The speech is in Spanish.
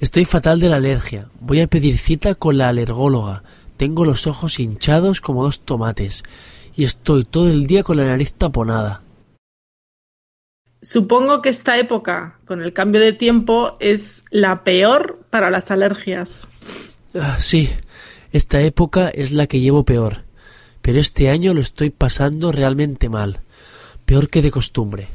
Estoy fatal de la alergia. Voy a pedir cita con la alergóloga. Tengo los ojos hinchados como dos tomates y estoy todo el día con la nariz taponada. Supongo que esta época, con el cambio de tiempo, es la peor para las alergias. Ah, sí, esta época es la que llevo peor, pero este año lo estoy pasando realmente mal, peor que de costumbre.